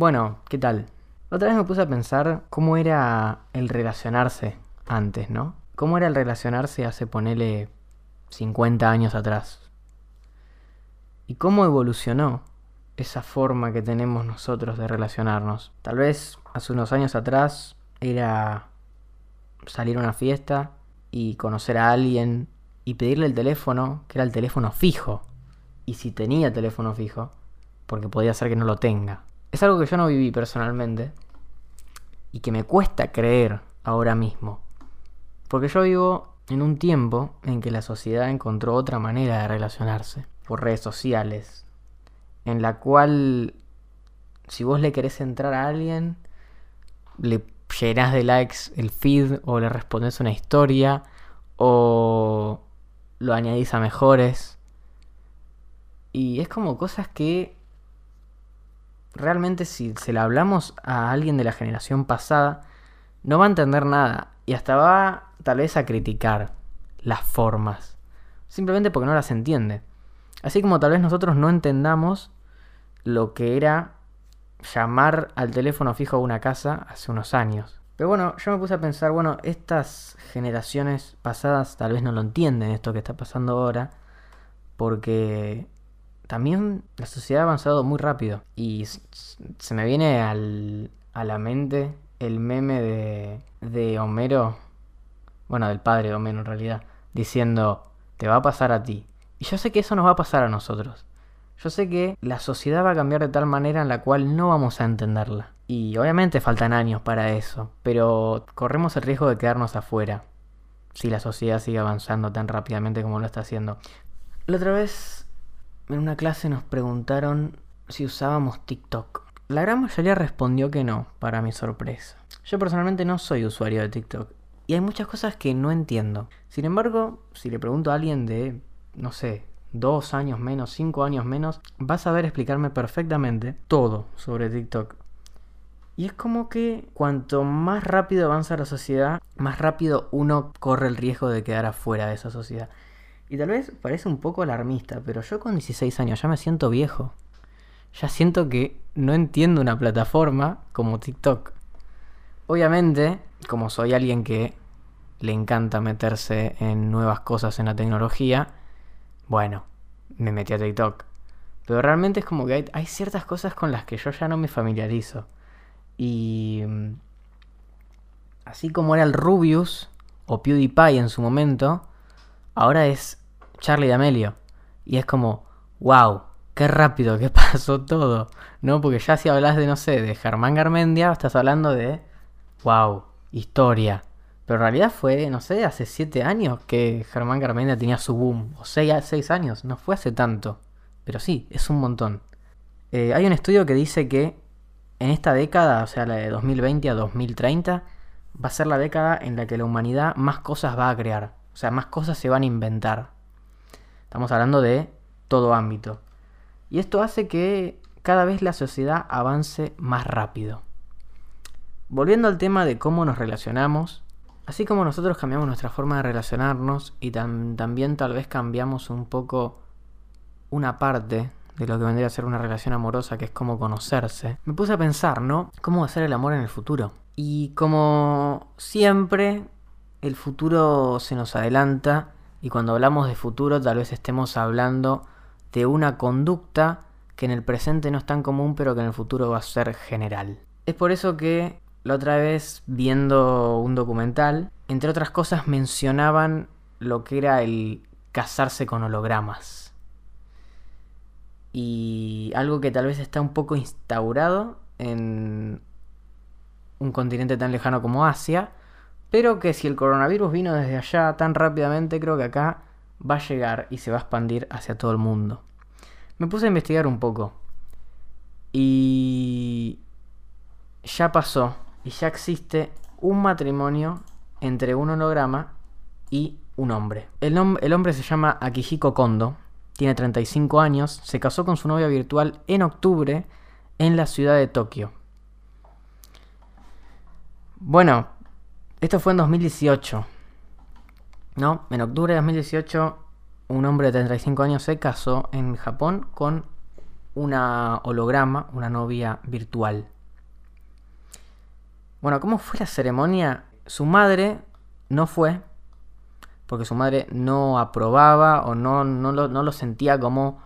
Bueno, ¿qué tal? Otra vez me puse a pensar cómo era el relacionarse antes, ¿no? ¿Cómo era el relacionarse hace, ponele, 50 años atrás? ¿Y cómo evolucionó esa forma que tenemos nosotros de relacionarnos? Tal vez hace unos años atrás era salir a una fiesta y conocer a alguien y pedirle el teléfono, que era el teléfono fijo. Y si tenía teléfono fijo, porque podía ser que no lo tenga. Es algo que yo no viví personalmente y que me cuesta creer ahora mismo. Porque yo vivo en un tiempo en que la sociedad encontró otra manera de relacionarse, por redes sociales, en la cual si vos le querés entrar a alguien, le llenás de likes el feed o le respondes una historia o lo añadís a mejores. Y es como cosas que realmente si se la hablamos a alguien de la generación pasada, no va a entender nada y hasta va tal vez a criticar las formas, simplemente porque no las entiende. Así como tal vez nosotros no entendamos lo que era llamar al teléfono fijo a una casa hace unos años. Pero bueno, yo me puse a pensar, bueno, estas generaciones pasadas tal vez no lo entienden esto que está pasando ahora, porque también la sociedad ha avanzado muy rápido. Y se me viene a la mente el meme de, de Homero, bueno, del padre de Homero en realidad, diciendo, te va a pasar a ti. Y yo sé que eso nos va a pasar a nosotros. Yo sé que la sociedad va a cambiar de tal manera en la cual no vamos a entenderla. Y obviamente faltan años para eso, pero corremos el riesgo de quedarnos afuera si la sociedad sigue avanzando tan rápidamente como lo está haciendo. La otra vez en una clase nos preguntaron si usábamos TikTok. La gran mayoría respondió que no, para mi sorpresa. Yo personalmente no soy usuario de TikTok y hay muchas cosas que no entiendo. Sin embargo, si le pregunto a alguien de, no sé, dos años menos, cinco años menos, vas a ver explicarme perfectamente todo sobre TikTok. Y es como que cuanto más rápido avanza la sociedad, más rápido uno corre el riesgo de quedar afuera de esa sociedad. Y tal vez parece un poco alarmista, pero yo con 16 años ya me siento viejo. Ya siento que no entiendo una plataforma como TikTok. Obviamente, como soy alguien que le encanta meterse en nuevas cosas en la tecnología, bueno, me metí a TikTok. Pero realmente es como que hay, ciertas cosas con las que yo ya no me familiarizo. Y mm, así como era el Rubius o PewDiePie en su momento, ahora es Charlie D'Amelio. Y es como, wow, qué rápido que pasó todo. ¿No? Porque ya si hablas de, no sé, de Germán Garmendia, estás hablando de, wow, historia. Pero en realidad fue, no sé, hace siete años que Germán Garmendia tenía su boom. O seis, seis años, no fue hace tanto. Pero sí, es un montón. Eh, hay un estudio que dice que en esta década, o sea, la de 2020 a 2030, va a ser la década en la que la humanidad más cosas va a crear. O sea, más cosas se van a inventar. Estamos hablando de todo ámbito. Y esto hace que cada vez la sociedad avance más rápido. Volviendo al tema de cómo nos relacionamos, Así como nosotros cambiamos nuestra forma de relacionarnos y también tal vez cambiamos un poco una parte de lo que vendría a ser una relación amorosa, que es como conocerse, me puse a pensar, ¿no? ¿Cómo ser el amor en el futuro? Y como siempre, el futuro se nos adelanta y cuando hablamos de futuro tal vez estemos hablando de una conducta que en el presente no es tan común pero que en el futuro va a ser general. Es por eso que la otra vez, viendo un documental, entre otras cosas mencionaban lo que era el casarse con hologramas. Y algo que tal vez está un poco instaurado en un continente tan lejano como Asia, pero que si el coronavirus vino desde allá tan rápidamente, creo que acá va a llegar y se va a expandir hacia todo el mundo. Me puse a investigar un poco. Y ya pasó y ya existe un matrimonio entre un holograma y un hombre. El, el hombre se llama Akihiko Kondo, tiene 35 años, se casó con su novia virtual en octubre en la ciudad de Tokio. Bueno, esto fue en 2018. ¿No? En octubre de 2018, un hombre de 35 años se casó en Japón con una holograma, una novia virtual. Bueno, ¿cómo fue la ceremonia? Su madre no fue, porque su madre no aprobaba o no, no, lo, no lo sentía como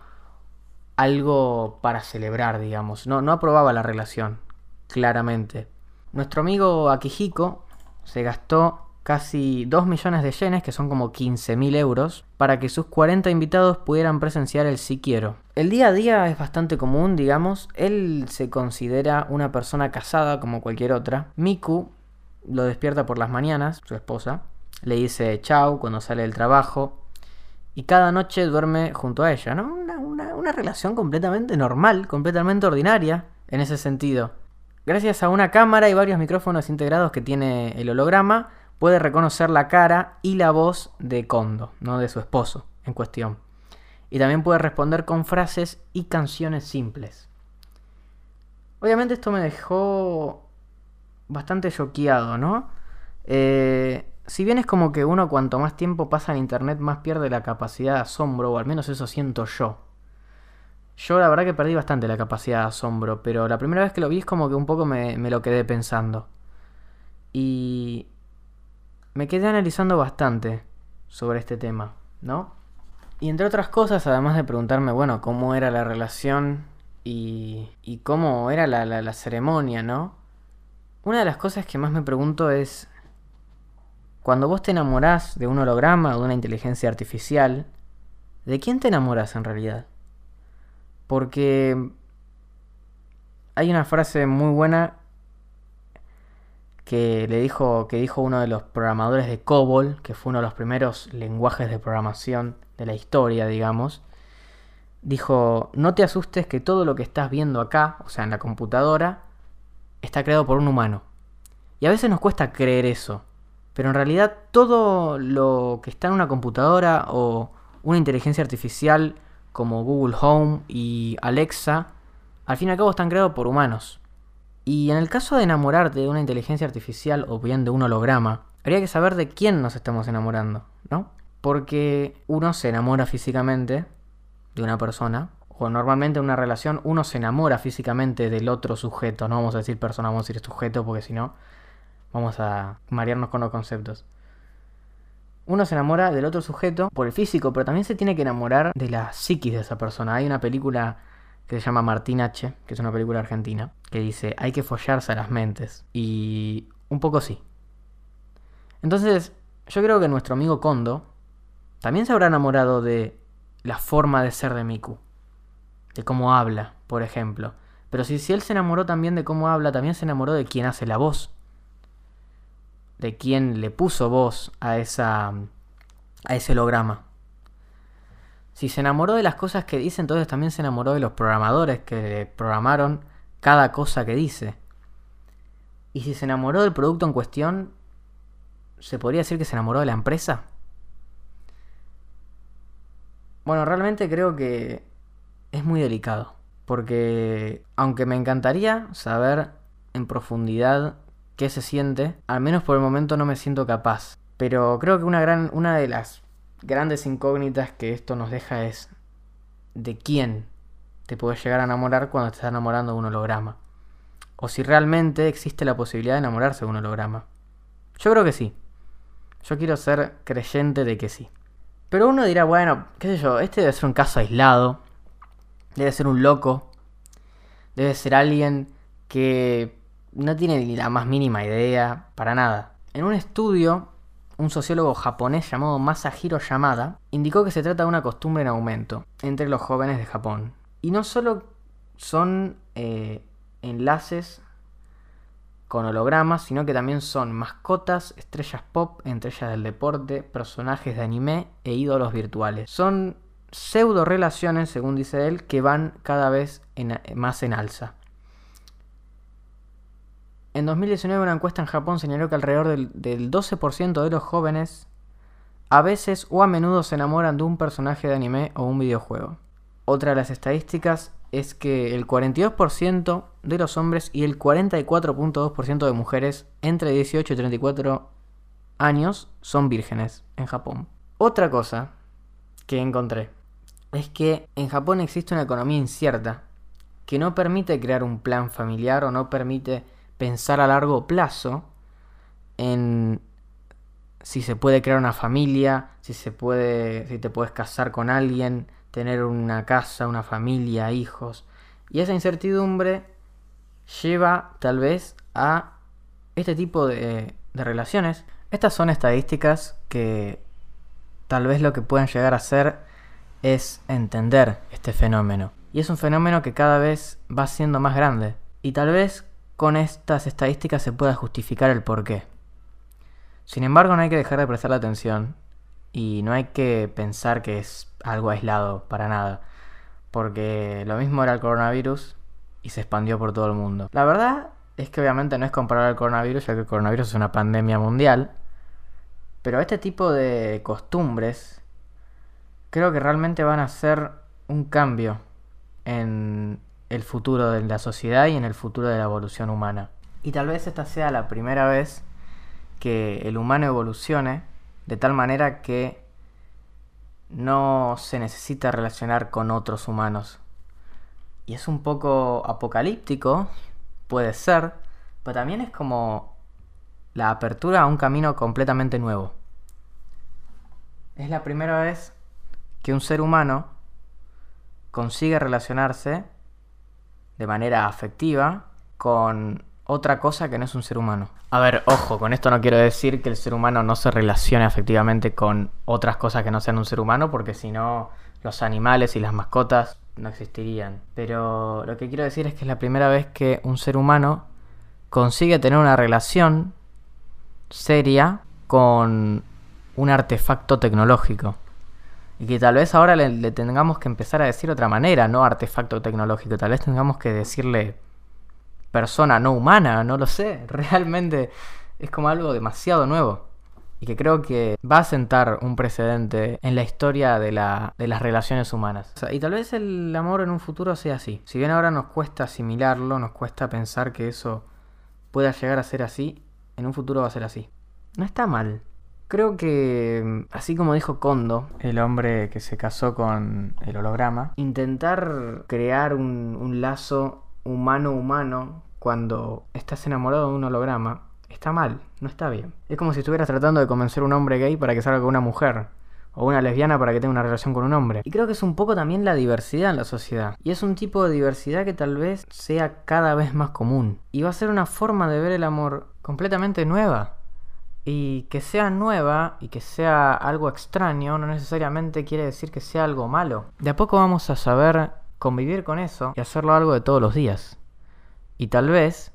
algo para celebrar, digamos. No, no aprobaba la relación, claramente. Nuestro amigo Akihiko se gastó casi 2 millones de yenes, que son como 15.000 euros, para que sus 40 invitados pudieran presenciar el Si Quiero. El día a día es bastante común, digamos. Él se considera una persona casada como cualquier otra. Miku lo despierta por las mañanas, su esposa. Le dice chau cuando sale del trabajo. Y cada noche duerme junto a ella, una relación completamente normal, completamente ordinaria en ese sentido. Gracias a una cámara y varios micrófonos integrados que tiene el holograma, puede reconocer la cara y la voz de Kondo, no de su esposo en cuestión. Y también puede responder con frases y canciones simples. Obviamente esto me dejó bastante choqueado, ¿no? Eh, si bien es como que uno cuanto más tiempo pasa en internet más pierde la capacidad de asombro, o al menos eso siento yo. Yo la verdad que perdí bastante la capacidad de asombro, pero la primera vez que lo vi es como que un poco me, me lo quedé pensando. Y me quedé analizando bastante sobre este tema, ¿no? Y entre otras cosas, además de preguntarme, bueno, cómo era la relación y, y cómo era la, la, la ceremonia, ¿no? Una de las cosas que más me pregunto es, cuando vos te enamorás de un holograma o de una inteligencia artificial, ¿de quién te enamoras en realidad? Porque hay una frase muy buena que le dijo que dijo uno de los programadores de COBOL, que fue uno de los primeros lenguajes de programación de la historia, digamos. Dijo, "No te asustes que todo lo que estás viendo acá, o sea, en la computadora, está creado por un humano." Y a veces nos cuesta creer eso, pero en realidad todo lo que está en una computadora o una inteligencia artificial como Google Home y Alexa, al fin y al cabo están creados por humanos. Y en el caso de enamorarte de una inteligencia artificial o bien de un holograma, habría que saber de quién nos estamos enamorando, ¿no? Porque uno se enamora físicamente de una persona, o normalmente en una relación uno se enamora físicamente del otro sujeto, no vamos a decir persona, vamos a decir sujeto, porque si no vamos a marearnos con los conceptos. Uno se enamora del otro sujeto por el físico, pero también se tiene que enamorar de la psiquis de esa persona. Hay una película que se llama Martín H., que es una película argentina, que dice, hay que follarse a las mentes. Y un poco sí. Entonces, yo creo que nuestro amigo Kondo también se habrá enamorado de la forma de ser de Miku. De cómo habla, por ejemplo. Pero si, si él se enamoró también de cómo habla, también se enamoró de quién hace la voz. De quién le puso voz a esa a ese holograma. Si se enamoró de las cosas que dice, entonces también se enamoró de los programadores que programaron cada cosa que dice. Y si se enamoró del producto en cuestión, ¿se podría decir que se enamoró de la empresa? Bueno, realmente creo que es muy delicado. Porque aunque me encantaría saber en profundidad qué se siente, al menos por el momento no me siento capaz. Pero creo que una gran. una de las grandes incógnitas que esto nos deja es de quién te puedes llegar a enamorar cuando te estás enamorando de un holograma. O si realmente existe la posibilidad de enamorarse de un holograma. Yo creo que sí. Yo quiero ser creyente de que sí. Pero uno dirá, bueno, qué sé yo, este debe ser un caso aislado. Debe ser un loco. Debe ser alguien que no tiene ni la más mínima idea, para nada. En un estudio un sociólogo japonés llamado Masahiro Yamada indicó que se trata de una costumbre en aumento entre los jóvenes de Japón. Y no solo son eh, enlaces con hologramas, sino que también son mascotas, estrellas pop, estrellas del deporte, personajes de anime e ídolos virtuales. Son pseudo relaciones, según dice él, que van cada vez más en alza. En 2019 una encuesta en Japón señaló que alrededor del, 12% de los jóvenes a veces o a menudo se enamoran de un personaje de anime o un videojuego. Otra de las estadísticas es que el 42% de los hombres y el 44.2% de mujeres entre 18 y 34 años son vírgenes en Japón. Otra cosa que encontré es que en Japón existe una economía incierta que no permite crear un plan familiar o no permite pensar a largo plazo en si se puede crear una familia, si se puede, si te puedes casar con alguien, tener una casa, una familia, hijos. Y esa incertidumbre lleva tal vez a este tipo de, relaciones. Estas son estadísticas que tal vez lo que pueden llegar a hacer es entender este fenómeno. Y es un fenómeno que cada vez va siendo más grande. Y tal vez con estas estadísticas se pueda justificar el porqué. Sin embargo, no hay que dejar de prestar atención y no hay que pensar que es algo aislado para nada, porque lo mismo era el coronavirus y se expandió por todo el mundo. La verdad es que obviamente no es comparar al coronavirus, ya que el coronavirus es una pandemia mundial, pero este tipo de costumbres creo que realmente van a ser un cambio en el futuro de la sociedad y en el futuro de la evolución humana. Y tal vez esta sea la primera vez que el humano evolucione de tal manera que no se necesita relacionar con otros humanos. Y es un poco apocalíptico, puede ser, pero también es como la apertura a un camino completamente nuevo. Es la primera vez que un ser humano consigue relacionarse de manera afectiva con otra cosa que no es un ser humano. A ver, ojo, con esto no quiero decir que el ser humano no se relacione efectivamente con otras cosas que no sean un ser humano, porque si no, los animales y las mascotas no existirían. Pero lo que quiero decir es que es la primera vez que un ser humano consigue tener una relación seria con un artefacto tecnológico. Y que tal vez ahora le, tengamos que empezar a decir otra manera, no artefacto tecnológico, tal vez tengamos que decirle persona no humana, no lo sé. Realmente es como algo demasiado nuevo. Y que creo que va a sentar un precedente en la historia de, la, de las relaciones humanas. y tal vez el amor en un futuro sea así. Si bien ahora nos cuesta asimilarlo, nos cuesta pensar que eso pueda llegar a ser así, en un futuro va a ser así. No está mal. Creo que, así como dijo Kondo, el hombre que se casó con el holograma, intentar crear un, un lazo humano-humano cuando estás enamorado de un holograma, está mal, no está bien. Es como si estuvieras tratando de convencer a un hombre gay para que salga con una mujer. O una lesbiana para que tenga una relación con un hombre. Y creo que es un poco también la diversidad en la sociedad. Y es un tipo de diversidad que tal vez sea cada vez más común. Y va a ser una forma de ver el amor completamente nueva. Y que sea nueva y que sea algo extraño no necesariamente quiere decir que sea algo malo. De a poco vamos a saber convivir con eso y hacerlo algo de todos los días. Y tal vez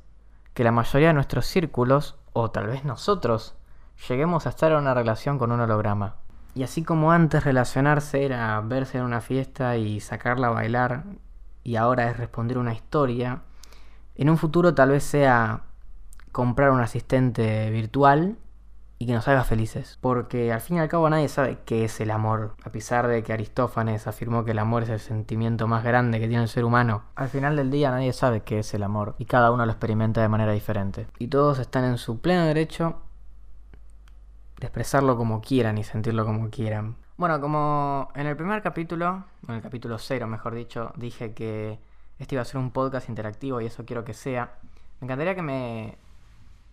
que la mayoría de nuestros círculos, o tal vez nosotros, lleguemos a estar en una relación con un holograma. Y así como antes relacionarse era verse en una fiesta y sacarla a bailar, y ahora es responder una historia, en un futuro tal vez sea comprar un asistente virtual y que nos haga felices. Porque al fin y al cabo nadie sabe qué es el amor. A pesar de que Aristófanes afirmó que el amor es el sentimiento más grande que tiene el ser humano, al final del día nadie sabe qué es el amor y cada uno lo experimenta de manera diferente. Y todos están en su pleno derecho de expresarlo como quieran y sentirlo como quieran. Bueno, como en el primer capítulo, en el capítulo cero mejor dicho, dije que este iba a ser un podcast interactivo y eso quiero que sea. Me encantaría que me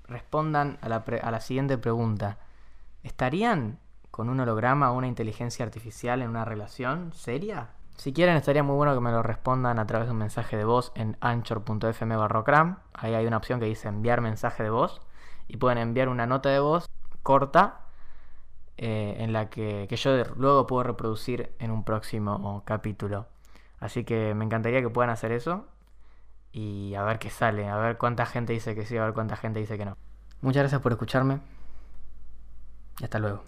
respondan a la, a la siguiente pregunta. ¿Estarían con un holograma o una inteligencia artificial en una relación seria? Si quieren, estaría muy bueno que me lo respondan a través de un mensaje de voz en anchor.fm barrocram. Ahí hay una opción que dice enviar mensaje de voz. Y pueden enviar una nota de voz corta eh, en la que, que yo luego puedo reproducir en un próximo capítulo. Así que me encantaría que puedan hacer eso y a ver qué sale, a ver cuánta gente dice que sí, a ver cuánta gente dice que no. Muchas gracias por escucharme hasta luego.